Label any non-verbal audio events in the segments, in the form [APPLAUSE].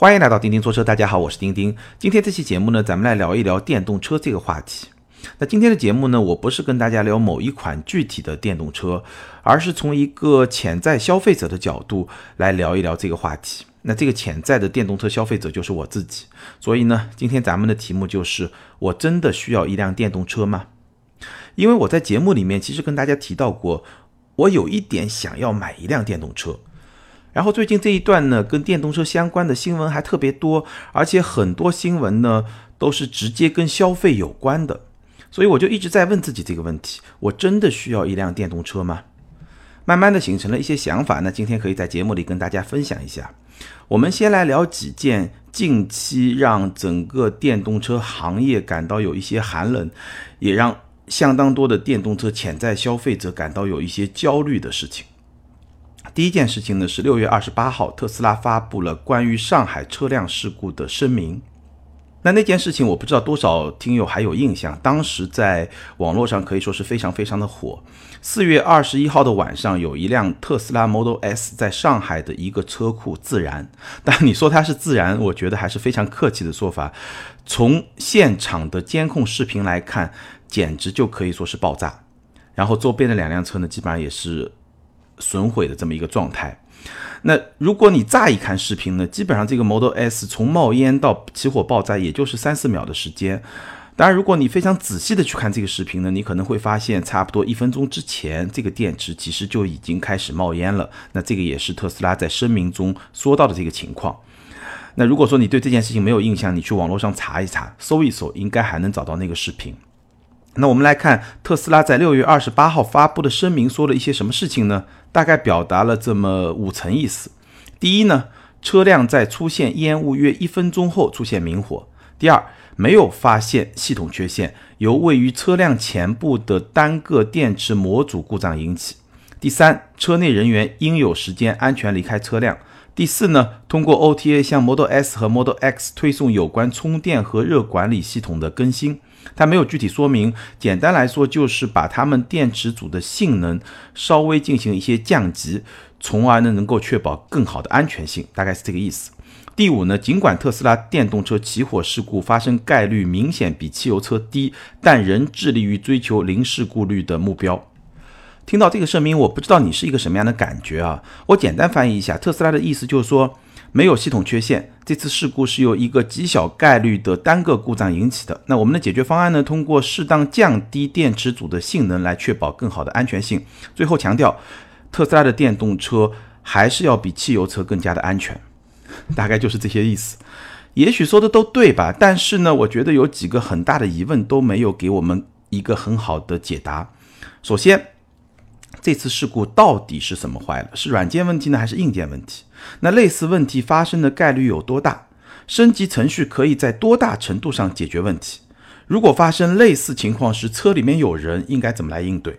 欢迎来到钉钉说车，大家好，我是钉钉。今天这期节目呢，咱们来聊一聊电动车这个话题。那今天的节目呢，我不是跟大家聊某一款具体的电动车，而是从一个潜在消费者的角度来聊一聊这个话题。那这个潜在的电动车消费者就是我自己，所以呢，今天咱们的题目就是：我真的需要一辆电动车吗？因为我在节目里面其实跟大家提到过，我有一点想要买一辆电动车。然后最近这一段呢，跟电动车相关的新闻还特别多，而且很多新闻呢都是直接跟消费有关的，所以我就一直在问自己这个问题：我真的需要一辆电动车吗？慢慢的形成了一些想法，那今天可以在节目里跟大家分享一下。我们先来聊几件近期让整个电动车行业感到有一些寒冷，也让相当多的电动车潜在消费者感到有一些焦虑的事情。第一件事情呢是六月二十八号，特斯拉发布了关于上海车辆事故的声明。那那件事情我不知道多少听友还有印象，当时在网络上可以说是非常非常的火。四月二十一号的晚上，有一辆特斯拉 Model S 在上海的一个车库自燃。但你说它是自燃，我觉得还是非常客气的说法。从现场的监控视频来看，简直就可以说是爆炸。然后周边的两辆车呢，基本上也是。损毁的这么一个状态，那如果你乍一看视频呢，基本上这个 Model S 从冒烟到起火爆炸，也就是三四秒的时间。当然，如果你非常仔细的去看这个视频呢，你可能会发现，差不多一分钟之前，这个电池其实就已经开始冒烟了。那这个也是特斯拉在声明中说到的这个情况。那如果说你对这件事情没有印象，你去网络上查一查，搜一搜，应该还能找到那个视频。那我们来看特斯拉在六月二十八号发布的声明说了一些什么事情呢？大概表达了这么五层意思。第一呢，车辆在出现烟雾约一分钟后出现明火。第二，没有发现系统缺陷，由位于车辆前部的单个电池模组故障引起。第三，车内人员应有时间安全离开车辆。第四呢，通过 OTA 向 Model S 和 Model X 推送有关充电和热管理系统的更新。它没有具体说明，简单来说就是把它们电池组的性能稍微进行一些降级，从而呢能够确保更好的安全性，大概是这个意思。第五呢，尽管特斯拉电动车起火事故发生概率明显比汽油车低，但仍致力于追求零事故率的目标。听到这个声明，我不知道你是一个什么样的感觉啊？我简单翻译一下，特斯拉的意思就是说。没有系统缺陷，这次事故是由一个极小概率的单个故障引起的。那我们的解决方案呢？通过适当降低电池组的性能来确保更好的安全性。最后强调，特斯拉的电动车还是要比汽油车更加的安全。[LAUGHS] 大概就是这些意思。也许说的都对吧？但是呢，我觉得有几个很大的疑问都没有给我们一个很好的解答。首先，这次事故到底是什么坏了？是软件问题呢，还是硬件问题？那类似问题发生的概率有多大？升级程序可以在多大程度上解决问题？如果发生类似情况时，车里面有人应该怎么来应对？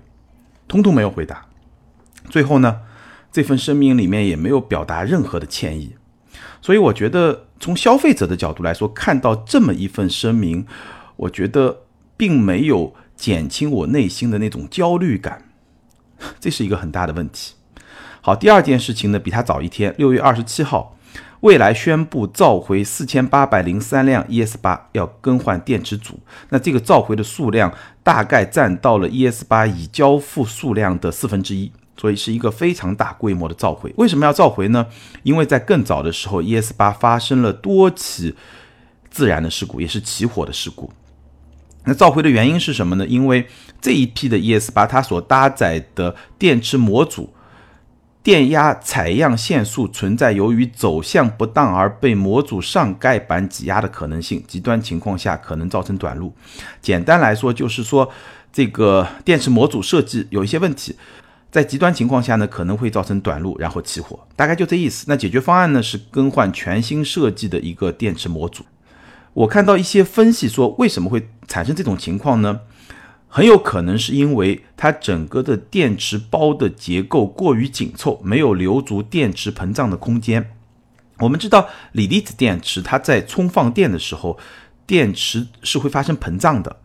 通通没有回答。最后呢，这份声明里面也没有表达任何的歉意。所以我觉得，从消费者的角度来说，看到这么一份声明，我觉得并没有减轻我内心的那种焦虑感。这是一个很大的问题。好，第二件事情呢，比它早一天，六月二十七号，蔚来宣布召回四千八百零三辆 ES 八，要更换电池组。那这个召回的数量大概占到了 ES 八已交付数量的四分之一，所以是一个非常大规模的召回。为什么要召回呢？因为在更早的时候，ES 八发生了多起自燃的事故，也是起火的事故。那召回的原因是什么呢？因为这一批的 ES 八，它所搭载的电池模组。电压采样线束存在由于走向不当而被模组上盖板挤压的可能性，极端情况下可能造成短路。简单来说，就是说这个电池模组设计有一些问题，在极端情况下呢可能会造成短路，然后起火，大概就这意思。那解决方案呢是更换全新设计的一个电池模组。我看到一些分析说，为什么会产生这种情况呢？很有可能是因为它整个的电池包的结构过于紧凑，没有留足电池膨胀的空间。我们知道锂离子电池它在充放电的时候，电池是会发生膨胀的。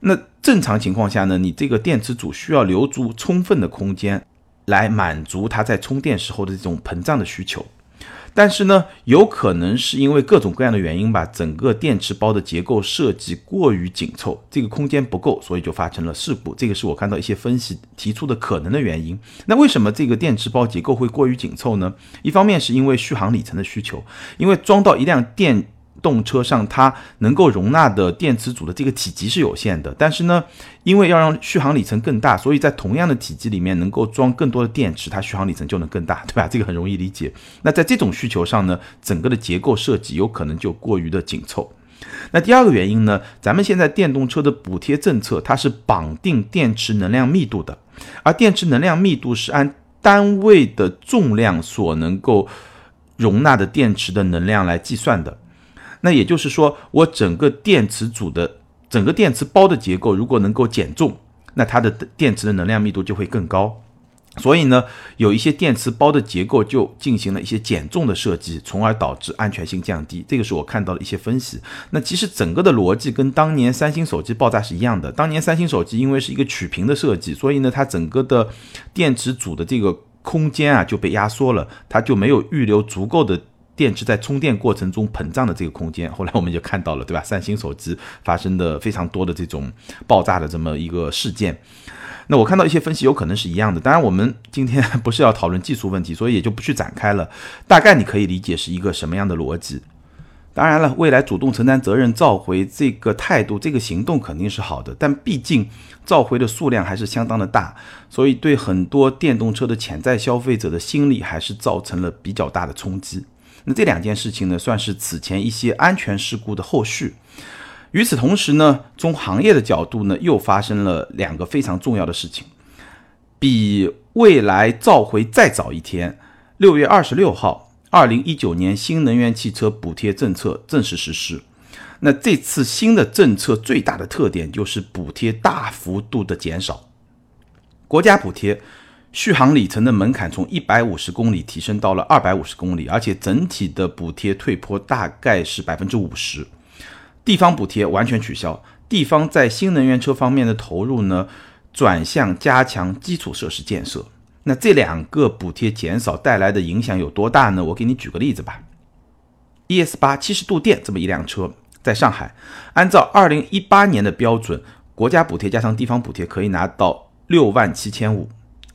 那正常情况下呢，你这个电池组需要留足充分的空间来满足它在充电时候的这种膨胀的需求。但是呢，有可能是因为各种各样的原因吧，整个电池包的结构设计过于紧凑，这个空间不够，所以就发生了事故。这个是我看到一些分析提出的可能的原因。那为什么这个电池包结构会过于紧凑呢？一方面是因为续航里程的需求，因为装到一辆电。动车上它能够容纳的电池组的这个体积是有限的，但是呢，因为要让续航里程更大，所以在同样的体积里面能够装更多的电池，它续航里程就能更大，对吧？这个很容易理解。那在这种需求上呢，整个的结构设计有可能就过于的紧凑。那第二个原因呢，咱们现在电动车的补贴政策它是绑定电池能量密度的，而电池能量密度是按单位的重量所能够容纳的电池的能量来计算的。那也就是说，我整个电池组的整个电池包的结构如果能够减重，那它的电池的能量密度就会更高。所以呢，有一些电池包的结构就进行了一些减重的设计，从而导致安全性降低。这个是我看到的一些分析。那其实整个的逻辑跟当年三星手机爆炸是一样的。当年三星手机因为是一个曲屏的设计，所以呢，它整个的电池组的这个空间啊就被压缩了，它就没有预留足够的。电池在充电过程中膨胀的这个空间，[LAUGHS] 后来我们就看到了，对吧？三星手机发生的非常多的这种爆炸的这么一个事件。那我看到一些分析，有可能是一样的。当然，我们今天不是要讨论技术问题，所以也就不去展开了。大概你可以理解是一个什么样的逻辑。当然了，未来主动承担责任召回这个态度、这个行动肯定是好的，但毕竟召回的数量还是相当的大，所以对很多电动车的潜在消费者的心理还是造成了比较大的冲击。那这两件事情呢，算是此前一些安全事故的后续。与此同时呢，从行业的角度呢，又发生了两个非常重要的事情，比未来召回再早一天，六月二十六号，二零一九年新能源汽车补贴政策正式实施。那这次新的政策最大的特点就是补贴大幅度的减少，国家补贴。续航里程的门槛从一百五十公里提升到了二百五十公里，而且整体的补贴退坡大概是百分之五十。地方补贴完全取消，地方在新能源车方面的投入呢，转向加强基础设施建设。那这两个补贴减少带来的影响有多大呢？我给你举个例子吧。ES 八七十度电这么一辆车，在上海，按照二零一八年的标准，国家补贴加上地方补贴可以拿到六万七千五。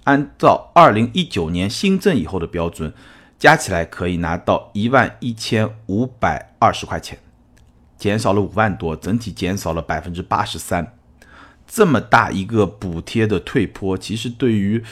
按照二零一九年新政以后的标准，加起来可以拿到一万一千五百二十块钱，减少了五万多，整体减少了百分之八十三。这么大一个补贴的退坡，其实对于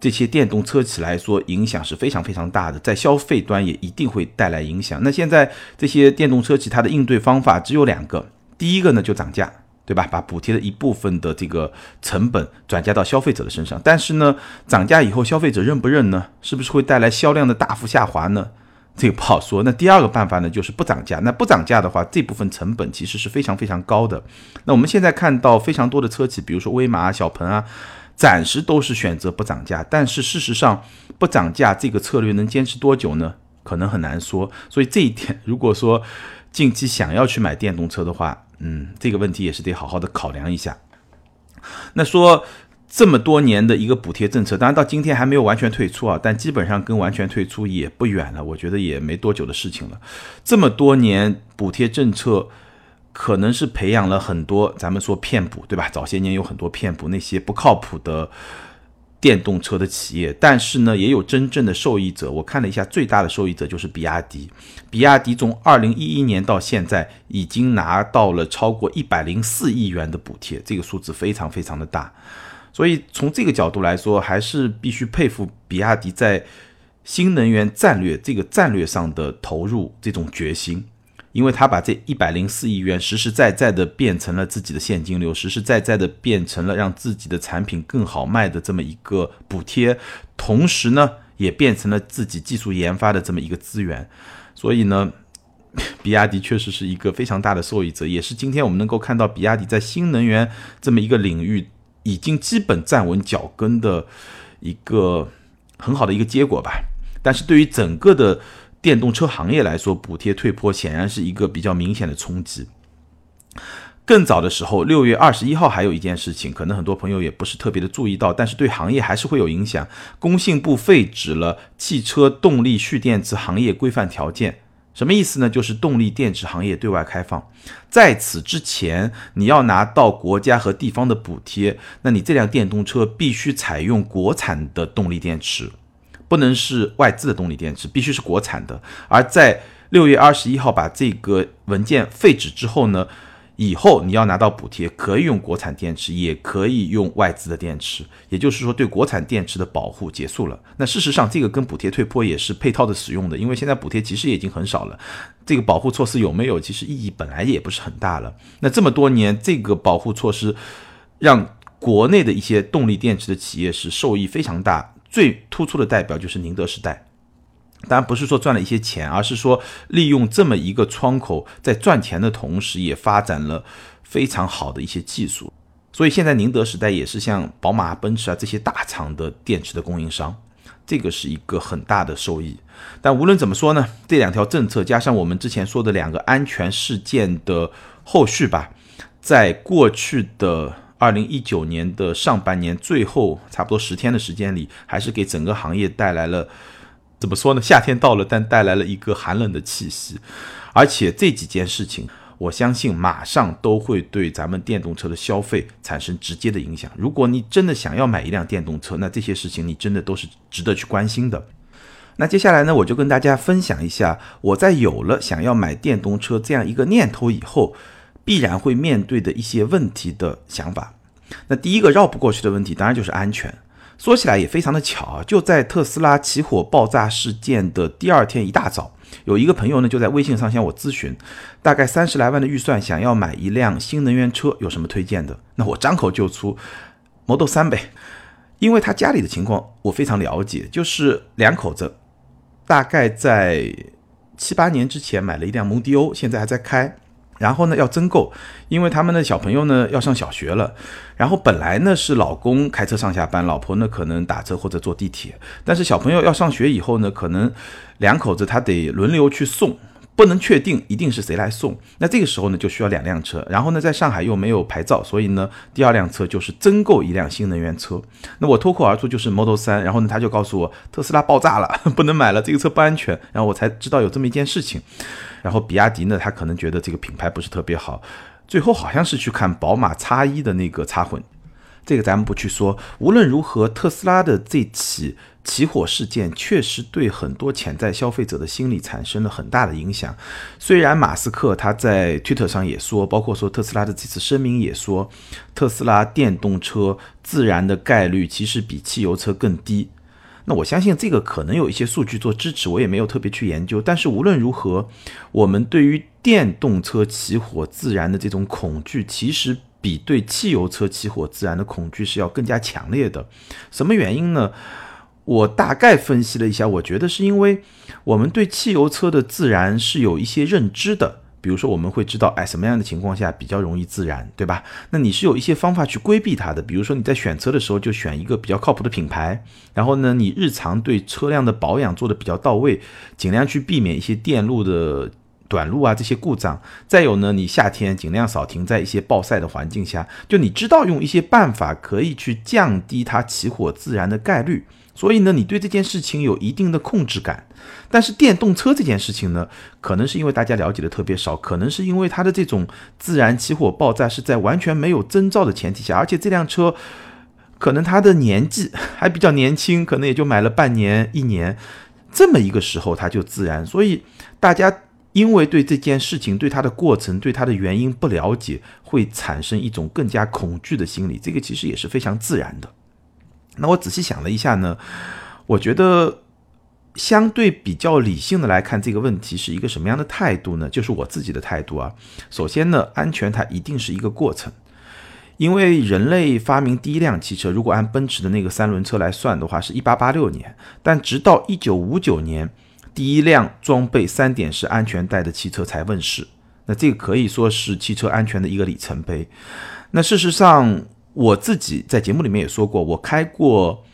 这些电动车企来说，影响是非常非常大的，在消费端也一定会带来影响。那现在这些电动车企它的应对方法只有两个，第一个呢就涨价。对吧？把补贴的一部分的这个成本转嫁到消费者的身上，但是呢，涨价以后消费者认不认呢？是不是会带来销量的大幅下滑呢？这个不好说。那第二个办法呢，就是不涨价。那不涨价的话，这部分成本其实是非常非常高的。那我们现在看到非常多的车企，比如说威马啊、小鹏啊，暂时都是选择不涨价。但是事实上，不涨价这个策略能坚持多久呢？可能很难说。所以这一点，如果说近期想要去买电动车的话，嗯，这个问题也是得好好的考量一下。那说这么多年的一个补贴政策，当然到今天还没有完全退出啊，但基本上跟完全退出也不远了。我觉得也没多久的事情了。这么多年补贴政策，可能是培养了很多咱们说骗补，对吧？早些年有很多骗补那些不靠谱的。电动车的企业，但是呢，也有真正的受益者。我看了一下，最大的受益者就是比亚迪。比亚迪从二零一一年到现在，已经拿到了超过一百零四亿元的补贴，这个数字非常非常的大。所以从这个角度来说，还是必须佩服比亚迪在新能源战略这个战略上的投入，这种决心。因为他把这一百零四亿元实实在在的变成了自己的现金流，实实在在的变成了让自己的产品更好卖的这么一个补贴，同时呢，也变成了自己技术研发的这么一个资源。所以呢，[LAUGHS] 比亚迪确实是一个非常大的受益者，也是今天我们能够看到比亚迪在新能源这么一个领域已经基本站稳脚跟的一个很好的一个结果吧。但是对于整个的。电动车行业来说，补贴退坡显然是一个比较明显的冲击。更早的时候，六月二十一号还有一件事情，可能很多朋友也不是特别的注意到，但是对行业还是会有影响。工信部废止了汽车动力蓄电池行业规范条件，什么意思呢？就是动力电池行业对外开放。在此之前，你要拿到国家和地方的补贴，那你这辆电动车必须采用国产的动力电池，不能是外资的动力电池，必须是国产的。而在六月二十一号把这个文件废止之后呢？以后你要拿到补贴，可以用国产电池，也可以用外资的电池，也就是说，对国产电池的保护结束了。那事实上，这个跟补贴退坡也是配套的使用的，因为现在补贴其实也已经很少了，这个保护措施有没有，其实意义本来也不是很大了。那这么多年，这个保护措施让国内的一些动力电池的企业是受益非常大，最突出的代表就是宁德时代。当然不是说赚了一些钱，而是说利用这么一个窗口，在赚钱的同时，也发展了非常好的一些技术。所以现在宁德时代也是像宝马、奔驰啊这些大厂的电池的供应商，这个是一个很大的收益。但无论怎么说呢，这两条政策加上我们之前说的两个安全事件的后续吧，在过去的二零一九年的上半年最后差不多十天的时间里，还是给整个行业带来了。怎么说呢？夏天到了，但带来了一个寒冷的气息，而且这几件事情，我相信马上都会对咱们电动车的消费产生直接的影响。如果你真的想要买一辆电动车，那这些事情你真的都是值得去关心的。那接下来呢，我就跟大家分享一下我在有了想要买电动车这样一个念头以后，必然会面对的一些问题的想法。那第一个绕不过去的问题，当然就是安全。说起来也非常的巧啊，就在特斯拉起火爆炸事件的第二天一大早，有一个朋友呢就在微信上向我咨询，大概三十来万的预算想要买一辆新能源车，有什么推荐的？那我张口就出 Model 3呗，因为他家里的情况我非常了解，就是两口子，大概在七八年之前买了一辆蒙迪欧，现在还在开。然后呢，要增购，因为他们的小朋友呢要上小学了。然后本来呢是老公开车上下班，老婆呢可能打车或者坐地铁。但是小朋友要上学以后呢，可能两口子他得轮流去送。不能确定一定是谁来送，那这个时候呢就需要两辆车，然后呢在上海又没有牌照，所以呢第二辆车就是增购一辆新能源车。那我脱口而出就是 Model 3，然后呢他就告诉我特斯拉爆炸了，[LAUGHS] 不能买了，这个车不安全。然后我才知道有这么一件事情。然后比亚迪呢他可能觉得这个品牌不是特别好，最后好像是去看宝马 X1 的那个插混。这个咱们不去说，无论如何，特斯拉的这起起火事件确实对很多潜在消费者的心理产生了很大的影响。虽然马斯克他在推特上也说，包括说特斯拉的这次声明也说，特斯拉电动车自燃的概率其实比汽油车更低。那我相信这个可能有一些数据做支持，我也没有特别去研究。但是无论如何，我们对于电动车起火自燃的这种恐惧，其实。比对汽油车起火自燃的恐惧是要更加强烈的，什么原因呢？我大概分析了一下，我觉得是因为我们对汽油车的自燃是有一些认知的，比如说我们会知道，哎，什么样的情况下比较容易自燃，对吧？那你是有一些方法去规避它的，比如说你在选车的时候就选一个比较靠谱的品牌，然后呢，你日常对车辆的保养做的比较到位，尽量去避免一些电路的。短路啊，这些故障，再有呢，你夏天尽量少停在一些暴晒的环境下，就你知道用一些办法可以去降低它起火自燃的概率，所以呢，你对这件事情有一定的控制感。但是电动车这件事情呢，可能是因为大家了解的特别少，可能是因为它的这种自燃起火爆炸是在完全没有征兆的前提下，而且这辆车可能它的年纪 [LAUGHS] 还比较年轻，可能也就买了半年一年，这么一个时候它就自燃，所以大家。因为对这件事情、对它的过程、对它的原因不了解，会产生一种更加恐惧的心理，这个其实也是非常自然的。那我仔细想了一下呢，我觉得相对比较理性的来看这个问题是一个什么样的态度呢？就是我自己的态度啊。首先呢，安全它一定是一个过程，因为人类发明第一辆汽车，如果按奔驰的那个三轮车来算的话，是一八八六年，但直到一九五九年。第一辆装备三点式安全带的汽车才问世，那这个可以说是汽车安全的一个里程碑。那事实上，我自己在节目里面也说过，我开过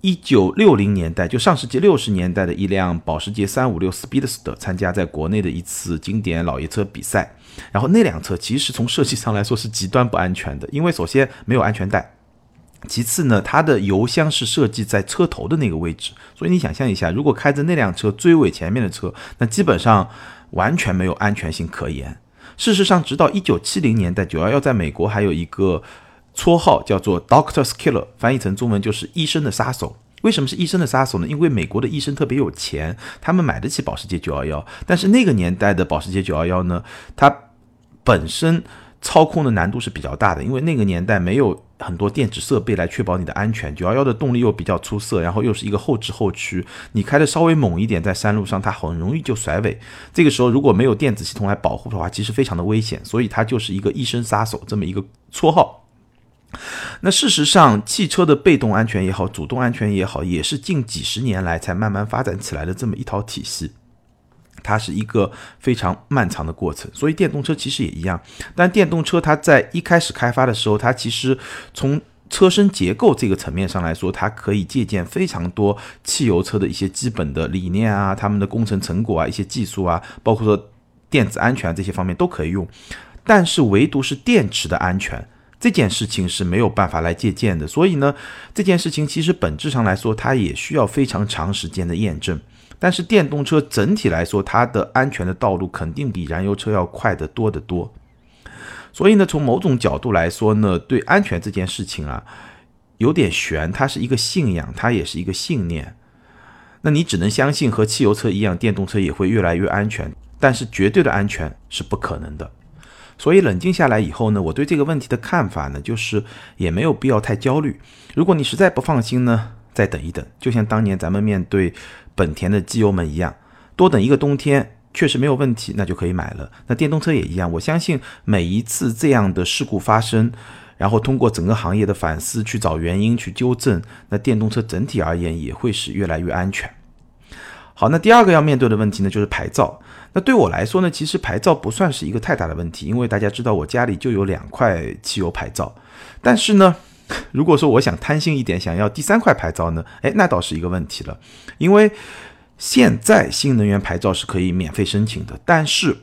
一九六零年代，就上世纪六十年代的一辆保时捷三五六 Speedster 参加在国内的一次经典老爷车比赛。然后那辆车其实从设计上来说是极端不安全的，因为首先没有安全带，其次呢，它的油箱是设计在车头的那个位置，所以你想象一下，如果开着那辆车追尾前面的车，那基本上完全没有安全性可言。事实上，直到一九七零年代，九幺幺在美国还有一个。绰号叫做 Doctor's Killer，翻译成中文就是医生的杀手。为什么是医生的杀手呢？因为美国的医生特别有钱，他们买得起保时捷911。但是那个年代的保时捷911呢，它本身操控的难度是比较大的，因为那个年代没有很多电子设备来确保你的安全。911的动力又比较出色，然后又是一个后置后驱，你开的稍微猛一点，在山路上它很容易就甩尾。这个时候如果没有电子系统来保护的话，其实非常的危险。所以它就是一个一生杀手这么一个绰号。那事实上，汽车的被动安全也好，主动安全也好，也是近几十年来才慢慢发展起来的这么一套体系。它是一个非常漫长的过程，所以电动车其实也一样。但电动车它在一开始开发的时候，它其实从车身结构这个层面上来说，它可以借鉴非常多汽油车的一些基本的理念啊，他们的工程成果啊，一些技术啊，包括说电子安全这些方面都可以用。但是唯独是电池的安全。这件事情是没有办法来借鉴的，所以呢，这件事情其实本质上来说，它也需要非常长时间的验证。但是电动车整体来说，它的安全的道路肯定比燃油车要快得多得多。所以呢，从某种角度来说呢，对安全这件事情啊，有点悬，它是一个信仰，它也是一个信念。那你只能相信和汽油车一样，电动车也会越来越安全，但是绝对的安全是不可能的。所以冷静下来以后呢，我对这个问题的看法呢，就是也没有必要太焦虑。如果你实在不放心呢，再等一等，就像当年咱们面对本田的机油门一样，多等一个冬天确实没有问题，那就可以买了。那电动车也一样，我相信每一次这样的事故发生，然后通过整个行业的反思去找原因去纠正，那电动车整体而言也会是越来越安全。好，那第二个要面对的问题呢，就是牌照。那对我来说呢，其实牌照不算是一个太大的问题，因为大家知道我家里就有两块汽油牌照。但是呢，[LAUGHS] 如果说我想贪心一点，想要第三块牌照呢，哎，那倒是一个问题了。因为现在新能源牌照是可以免费申请的，但是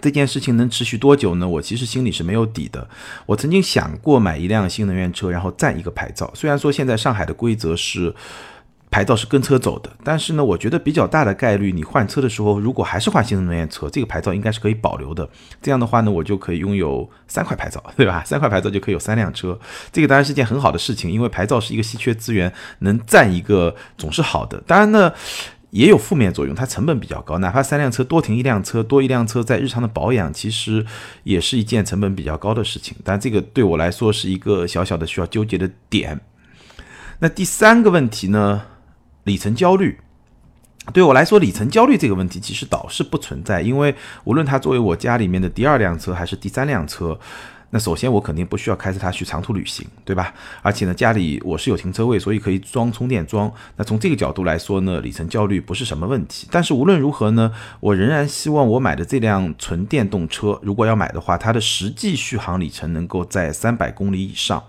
这件事情能持续多久呢？我其实心里是没有底的。我曾经想过买一辆新能源车，然后再一个牌照。虽然说现在上海的规则是。牌照是跟车走的，但是呢，我觉得比较大的概率，你换车的时候，如果还是换新能源车，这个牌照应该是可以保留的。这样的话呢，我就可以拥有三块牌照，[LAUGHS] 对吧？三块牌照就可以有三辆车，这个当然是件很好的事情，因为牌照是一个稀缺资源，能占一个总是好的。当然呢，也有负面作用，它成本比较高，哪怕三辆车多停一辆车，多一辆车在日常的保养，其实也是一件成本比较高的事情。但这个对我来说是一个小小的需要纠结的点。那第三个问题呢？里程焦虑，对我来说，里程焦虑这个问题其实倒是不存在，因为无论它作为我家里面的第二辆车还是第三辆车，那首先我肯定不需要开着它去长途旅行，对吧？而且呢，家里我是有停车位，所以可以装充电桩。那从这个角度来说呢，里程焦虑不是什么问题。但是无论如何呢，我仍然希望我买的这辆纯电动车，如果要买的话，它的实际续航里程能够在三百公里以上。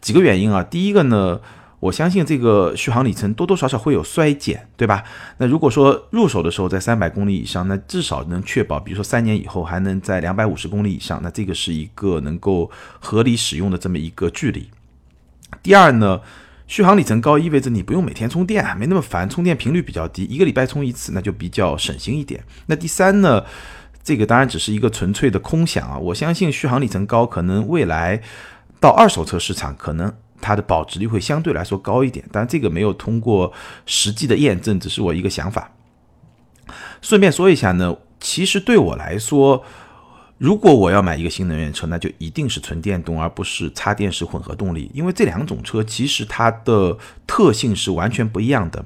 几个原因啊，第一个呢。我相信这个续航里程多多少少会有衰减，对吧？那如果说入手的时候在三百公里以上，那至少能确保，比如说三年以后还能在两百五十公里以上，那这个是一个能够合理使用的这么一个距离。第二呢，续航里程高意味着你不用每天充电，没那么烦，充电频率比较低，一个礼拜充一次，那就比较省心一点。那第三呢，这个当然只是一个纯粹的空想啊，我相信续航里程高，可能未来到二手车市场可能。它的保值率会相对来说高一点，但这个没有通过实际的验证，只是我一个想法。顺便说一下呢，其实对我来说，如果我要买一个新能源车，那就一定是纯电动，而不是插电式混合动力，因为这两种车其实它的特性是完全不一样的。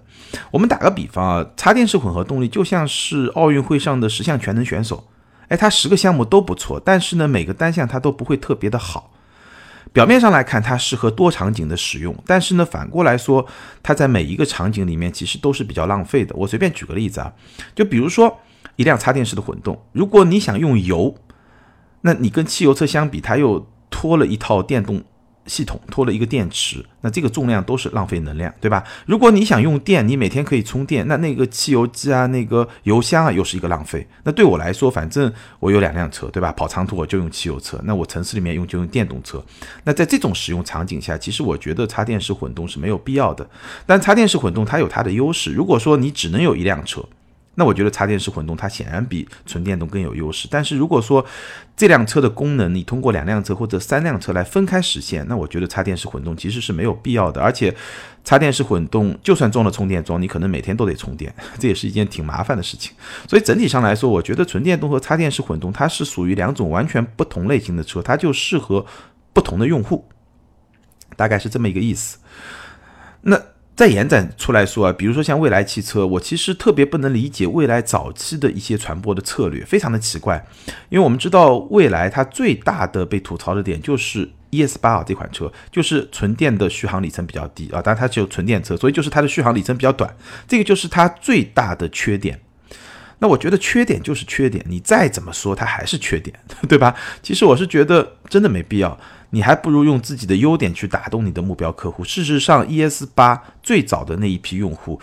我们打个比方啊，插电式混合动力就像是奥运会上的十项全能选手，哎，他十个项目都不错，但是呢，每个单项他都不会特别的好。表面上来看，它适合多场景的使用，但是呢，反过来说，它在每一个场景里面其实都是比较浪费的。我随便举个例子啊，就比如说一辆插电式的混动，如果你想用油，那你跟汽油车相比，它又拖了一套电动系统拖了一个电池，那这个重量都是浪费能量，对吧？如果你想用电，你每天可以充电，那那个汽油机啊，那个油箱啊，又是一个浪费。那对我来说，反正我有两辆车，对吧？跑长途我就用汽油车，那我城市里面用就用电动车。那在这种使用场景下，其实我觉得插电式混动是没有必要的。但插电式混动它有它的优势，如果说你只能有一辆车。那我觉得插电式混动它显然比纯电动更有优势，但是如果说这辆车的功能你通过两辆车或者三辆车来分开实现，那我觉得插电式混动其实是没有必要的。而且插电式混动就算装了充电桩，你可能每天都得充电，这也是一件挺麻烦的事情。所以整体上来说，我觉得纯电动和插电式混动它是属于两种完全不同类型的车，它就适合不同的用户，大概是这么一个意思。那。再延展出来说啊，比如说像蔚来汽车，我其实特别不能理解蔚来早期的一些传播的策略，非常的奇怪。因为我们知道蔚来它最大的被吐槽的点就是 ES 八啊这款车，就是纯电的续航里程比较低啊，当然它只有纯电车，所以就是它的续航里程比较短，这个就是它最大的缺点。那我觉得缺点就是缺点，你再怎么说它还是缺点，[LAUGHS] 对吧？其实我是觉得真的没必要。你还不如用自己的优点去打动你的目标客户。事实上，ES 八最早的那一批用户，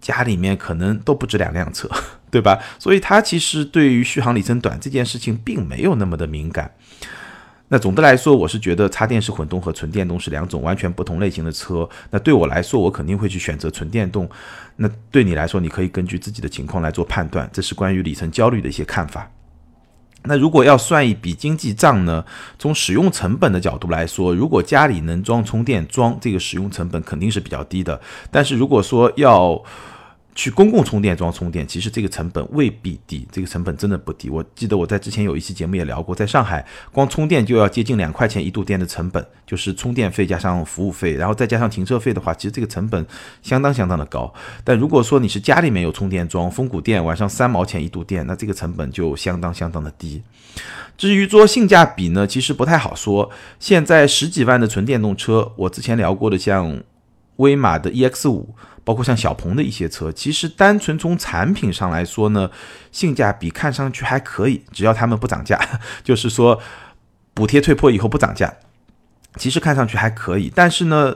家里面可能都不止两辆车，[LAUGHS] 对吧？所以它其实对于续航里程短这件事情并没有那么的敏感。那总的来说，我是觉得插电式混动和纯电动是两种完全不同类型的车。那对我来说，我肯定会去选择纯电动。那对你来说，你可以根据自己的情况来做判断。这是关于里程焦虑的一些看法。那如果要算一笔经济账呢？从使用成本的角度来说，如果家里能装充电桩，这个使用成本肯定是比较低的。但是如果说要去公共充电桩充电，其实这个成本未必低，这个成本真的不低。我记得我在之前有一期节目也聊过，在上海光充电就要接近两块钱一度电的成本，就是充电费加上服务费，然后再加上停车费的话，其实这个成本相当相当的高。但如果说你是家里面有充电桩，峰谷电晚上三毛钱一度电，那这个成本就相当相当的低。至于说性价比呢，其实不太好说。现在十几万的纯电动车，我之前聊过的像威马的 EX 五。包括像小鹏的一些车，其实单纯从产品上来说呢，性价比看上去还可以，只要他们不涨价，[LAUGHS] 就是说补贴退坡以后不涨价，其实看上去还可以。但是呢，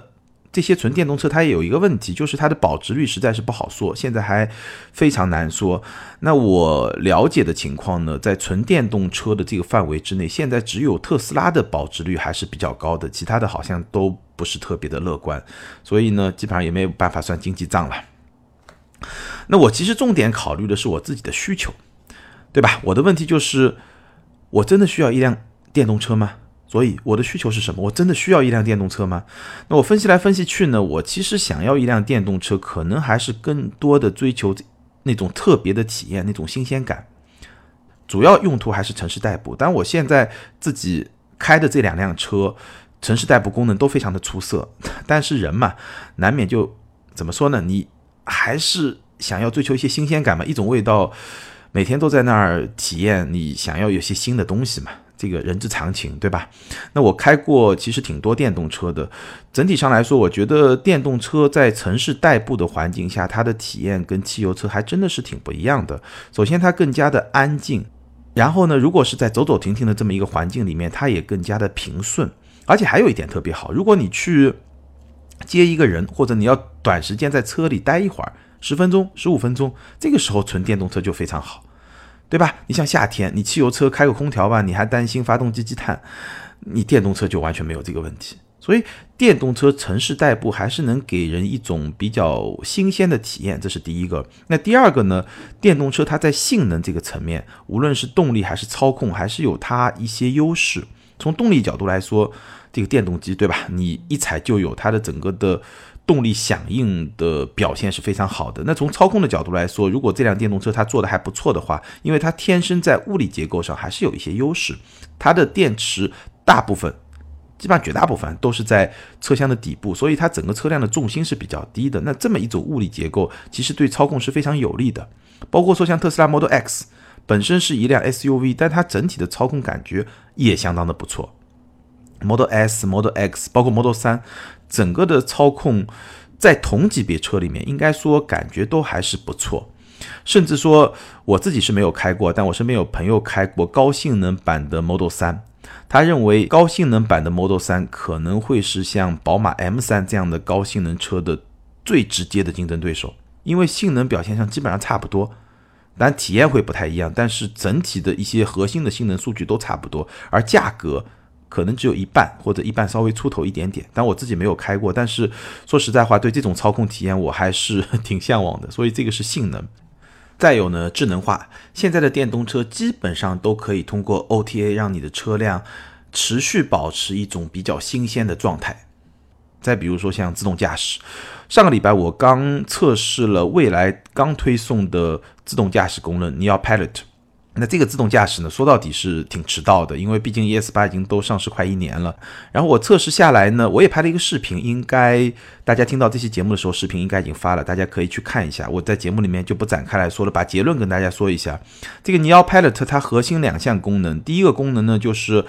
这些纯电动车它也有一个问题，就是它的保值率实在是不好说，现在还非常难说。那我了解的情况呢，在纯电动车的这个范围之内，现在只有特斯拉的保值率还是比较高的，其他的好像都。不是特别的乐观，所以呢，基本上也没有办法算经济账了。那我其实重点考虑的是我自己的需求，对吧？我的问题就是，我真的需要一辆电动车吗？所以我的需求是什么？我真的需要一辆电动车吗？那我分析来分析去呢，我其实想要一辆电动车，可能还是更多的追求那种特别的体验，那种新鲜感。主要用途还是城市代步。但我现在自己开的这两辆车。城市代步功能都非常的出色，但是人嘛，难免就怎么说呢？你还是想要追求一些新鲜感嘛，一种味道，每天都在那儿体验，你想要有些新的东西嘛，这个人之常情，对吧？那我开过其实挺多电动车的，整体上来说，我觉得电动车在城市代步的环境下，它的体验跟汽油车还真的是挺不一样的。首先，它更加的安静，然后呢，如果是在走走停停的这么一个环境里面，它也更加的平顺。而且还有一点特别好，如果你去接一个人，或者你要短时间在车里待一会儿，十分钟、十五分钟，这个时候纯电动车就非常好，对吧？你像夏天，你汽油车开个空调吧，你还担心发动机积碳，你电动车就完全没有这个问题。所以电动车城市代步还是能给人一种比较新鲜的体验，这是第一个。那第二个呢？电动车它在性能这个层面，无论是动力还是操控，还是有它一些优势。从动力角度来说，这个电动机对吧？你一踩就有，它的整个的动力响应的表现是非常好的。那从操控的角度来说，如果这辆电动车它做的还不错的话，因为它天生在物理结构上还是有一些优势，它的电池大部分，基本上绝大部分都是在车厢的底部，所以它整个车辆的重心是比较低的。那这么一种物理结构，其实对操控是非常有利的。包括说像特斯拉 Model X 本身是一辆 SUV，但它整体的操控感觉也相当的不错。Model S、Model X，包括 Model 三，整个的操控在同级别车里面，应该说感觉都还是不错。甚至说我自己是没有开过，但我身边有朋友开过高性能版的 Model 3，他认为高性能版的 Model 3可能会是像宝马 M3 这样的高性能车的最直接的竞争对手，因为性能表现上基本上差不多，但体验会不太一样，但是整体的一些核心的性能数据都差不多，而价格。可能只有一半或者一半稍微出头一点点，但我自己没有开过。但是说实在话，对这种操控体验我还是挺向往的。所以这个是性能。再有呢，智能化。现在的电动车基本上都可以通过 OTA 让你的车辆持续保持一种比较新鲜的状态。再比如说像自动驾驶，上个礼拜我刚测试了蔚来刚推送的自动驾驶功能 Neo Pilot。那这个自动驾驶呢，说到底是挺迟到的，因为毕竟 ES 八已经都上市快一年了。然后我测试下来呢，我也拍了一个视频，应该大家听到这期节目的时候，视频应该已经发了，大家可以去看一下。我在节目里面就不展开来说了，把结论跟大家说一下。这个 Neo Pilot 它核心两项功能，第一个功能呢就是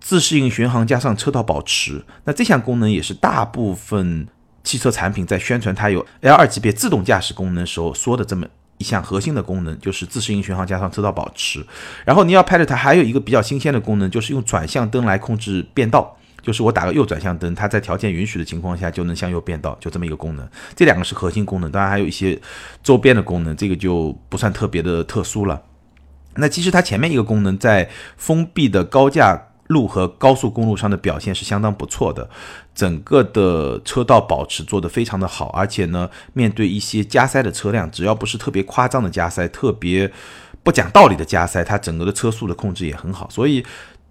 自适应巡航加上车道保持。那这项功能也是大部分汽车产品在宣传它有 L 二级别自动驾驶功能时候说的这么。一项核心的功能就是自适应巡航加上车道保持，然后你要 Pilot 还有一个比较新鲜的功能，就是用转向灯来控制变道，就是我打个右转向灯，它在条件允许的情况下就能向右变道，就这么一个功能。这两个是核心功能，当然还有一些周边的功能，这个就不算特别的特殊了。那其实它前面一个功能在封闭的高架。路和高速公路上的表现是相当不错的，整个的车道保持做得非常的好，而且呢，面对一些加塞的车辆，只要不是特别夸张的加塞，特别不讲道理的加塞，它整个的车速的控制也很好，所以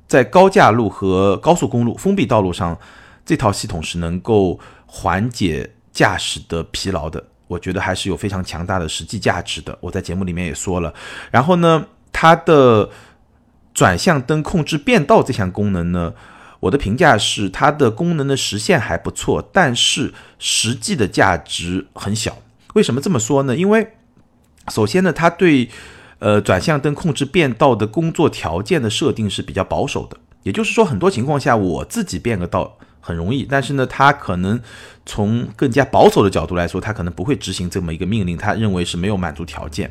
在高架路和高速公路封闭道路上，这套系统是能够缓解驾驶的疲劳的，我觉得还是有非常强大的实际价值的。我在节目里面也说了，然后呢，它的。转向灯控制变道这项功能呢，我的评价是它的功能的实现还不错，但是实际的价值很小。为什么这么说呢？因为首先呢，它对呃转向灯控制变道的工作条件的设定是比较保守的，也就是说，很多情况下我自己变个道很容易，但是呢，它可能。从更加保守的角度来说，它可能不会执行这么一个命令，它认为是没有满足条件。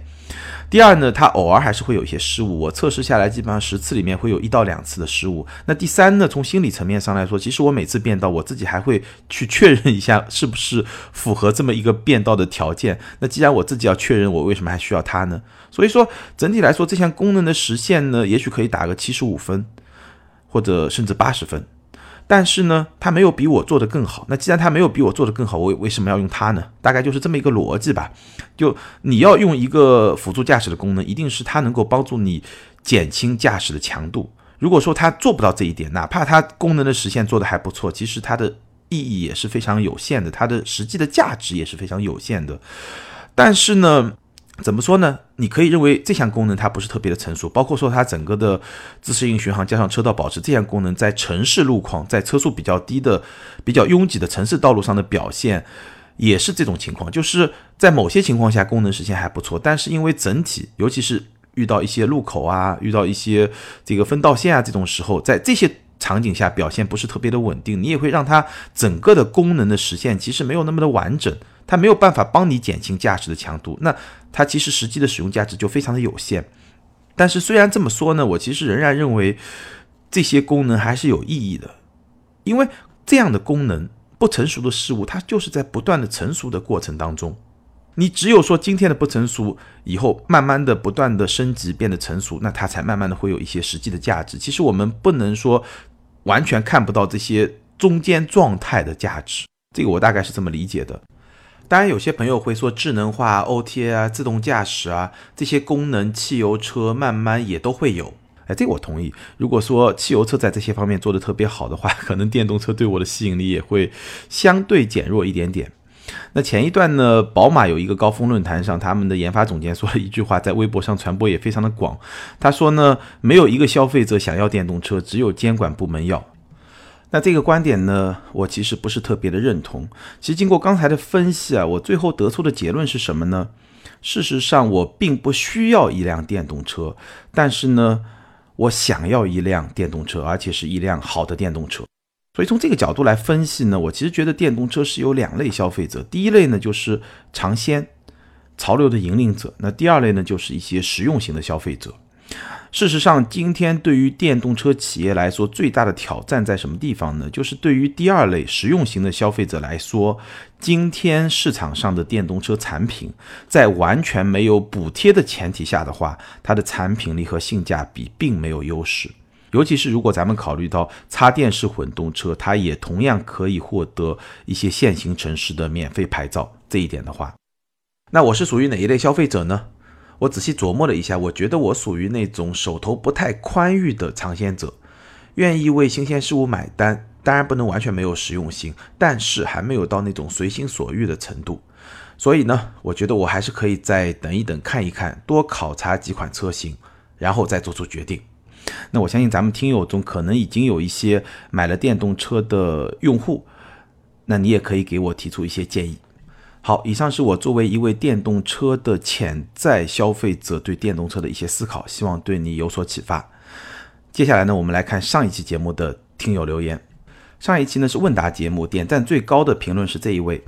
第二呢，他偶尔还是会有一些失误，我测试下来基本上十次里面会有一到两次的失误。那第三呢，从心理层面上来说，其实我每次变道，我自己还会去确认一下是不是符合这么一个变道的条件。那既然我自己要确认，我为什么还需要它呢？所以说整体来说，这项功能的实现呢，也许可以打个七十五分，或者甚至八十分。但是呢，他没有比我做的更好。那既然他没有比我做的更好，我为什么要用它呢？大概就是这么一个逻辑吧。就你要用一个辅助驾驶的功能，一定是它能够帮助你减轻驾驶的强度。如果说它做不到这一点，哪怕它功能的实现做的还不错，其实它的意义也是非常有限的，它的实际的价值也是非常有限的。但是呢？怎么说呢？你可以认为这项功能它不是特别的成熟，包括说它整个的自适应巡航加上车道保持这项功能，在城市路况、在车速比较低的、比较拥挤的城市道路上的表现，也是这种情况。就是在某些情况下功能实现还不错，但是因为整体，尤其是遇到一些路口啊、遇到一些这个分道线啊这种时候，在这些场景下表现不是特别的稳定，你也会让它整个的功能的实现其实没有那么的完整。它没有办法帮你减轻驾驶的强度，那它其实实际的使用价值就非常的有限。但是虽然这么说呢，我其实仍然认为这些功能还是有意义的，因为这样的功能不成熟的事物，它就是在不断的成熟的过程当中。你只有说今天的不成熟，以后慢慢的不断的升级变得成熟，那它才慢慢的会有一些实际的价值。其实我们不能说完全看不到这些中间状态的价值，这个我大概是这么理解的。当然，有些朋友会说，智能化、OTA 啊、自动驾驶啊这些功能，汽油车慢慢也都会有。哎，这个我同意。如果说汽油车在这些方面做的特别好的话，[LAUGHS] 可能电动车对我的吸引力也会相对减弱一点点。那前一段呢，宝马有一个高峰论坛上，他们的研发总监说了一句话，在微博上传播也非常的广。他说呢，没有一个消费者想要电动车，只有监管部门要。那这个观点呢，我其实不是特别的认同。其实经过刚才的分析啊，我最后得出的结论是什么呢？事实上，我并不需要一辆电动车，但是呢，我想要一辆电动车，而且是一辆好的电动车。所以从这个角度来分析呢，我其实觉得电动车是有两类消费者。第一类呢，就是尝鲜，潮流的引领者。那第二类呢，就是一些实用型的消费者。事实上，今天对于电动车企业来说，最大的挑战在什么地方呢？就是对于第二类实用型的消费者来说，今天市场上的电动车产品，在完全没有补贴的前提下的话，它的产品力和性价比并没有优势。尤其是如果咱们考虑到插电式混动车，它也同样可以获得一些现行城市的免费牌照这一点的话，那我是属于哪一类消费者呢？我仔细琢磨了一下，我觉得我属于那种手头不太宽裕的尝鲜者，愿意为新鲜事物买单。当然不能完全没有实用性，但是还没有到那种随心所欲的程度。所以呢，我觉得我还是可以再等一等，看一看，多考察几款车型，然后再做出决定。那我相信咱们听友中可能已经有一些买了电动车的用户，那你也可以给我提出一些建议。好，以上是我作为一位电动车的潜在消费者对电动车的一些思考，希望对你有所启发。接下来呢，我们来看上一期节目的听友留言。上一期呢是问答节目，点赞最高的评论是这一位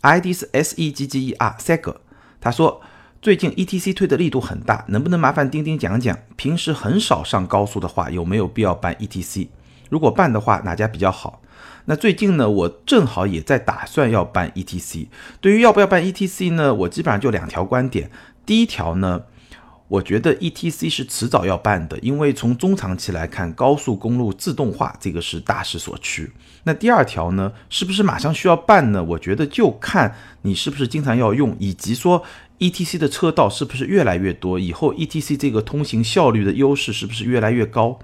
，ID 是 S E G G E R Seger，他说最近 E T C 推的力度很大，能不能麻烦钉钉讲讲，平时很少上高速的话，有没有必要办 E T C？如果办的话，哪家比较好？那最近呢，我正好也在打算要办 ETC。对于要不要办 ETC 呢，我基本上就两条观点。第一条呢，我觉得 ETC 是迟早要办的，因为从中长期来看，高速公路自动化这个是大势所趋。那第二条呢，是不是马上需要办呢？我觉得就看你是不是经常要用，以及说 ETC 的车道是不是越来越多，以后 ETC 这个通行效率的优势是不是越来越高。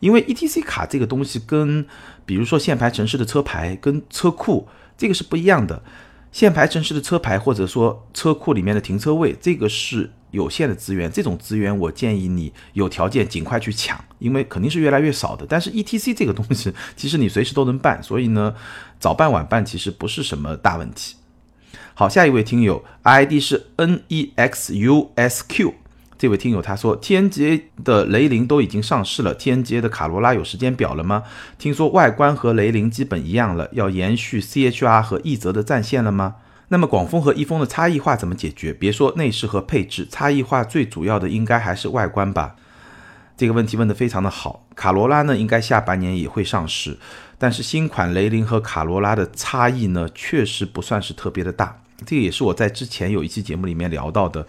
因为 E T C 卡这个东西跟，比如说限牌城市的车牌跟车库这个是不一样的。限牌城市的车牌或者说车库里面的停车位，这个是有限的资源，这种资源我建议你有条件尽快去抢，因为肯定是越来越少的。但是 E T C 这个东西，其实你随时都能办，所以呢，早办晚办其实不是什么大问题。好，下一位听友 I D 是 N E X U S Q。这位听友他说，TNGA 的雷凌都已经上市了，TNGA 的卡罗拉有时间表了吗？听说外观和雷凌基本一样了，要延续 CHR 和奕泽的战线了吗？那么广丰和一丰的差异化怎么解决？别说内饰和配置，差异化最主要的应该还是外观吧？这个问题问得非常的好。卡罗拉呢，应该下半年也会上市，但是新款雷凌和卡罗拉的差异呢，确实不算是特别的大。这个也是我在之前有一期节目里面聊到的。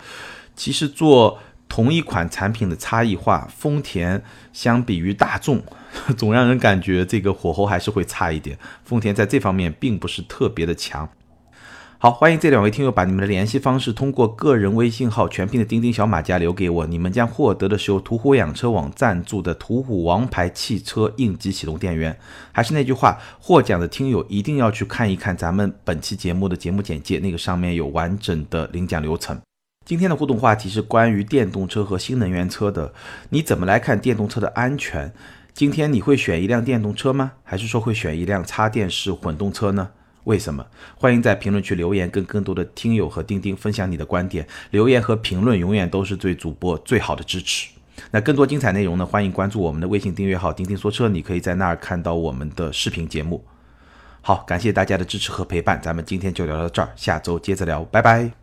其实做同一款产品的差异化，丰田相比于大众，[LAUGHS] 总让人感觉这个火候还是会差一点。丰田在这方面并不是特别的强。好，欢迎这两位听友把你们的联系方式通过个人微信号全拼的钉钉小马甲留给我，你们将获得的是由途虎养车网赞助的途虎王牌汽车应急启动电源。还是那句话，获奖的听友一定要去看一看咱们本期节目的节目简介，那个上面有完整的领奖流程。今天的互动话题是关于电动车和新能源车的，你怎么来看电动车的安全？今天你会选一辆电动车吗？还是说会选一辆插电式混动车呢？为什么？欢迎在评论区留言，跟更多的听友和钉钉分享你的观点。留言和评论永远都是对主播最好的支持。那更多精彩内容呢？欢迎关注我们的微信订阅号“钉钉说车”，你可以在那儿看到我们的视频节目。好，感谢大家的支持和陪伴，咱们今天就聊到这儿，下周接着聊，拜拜。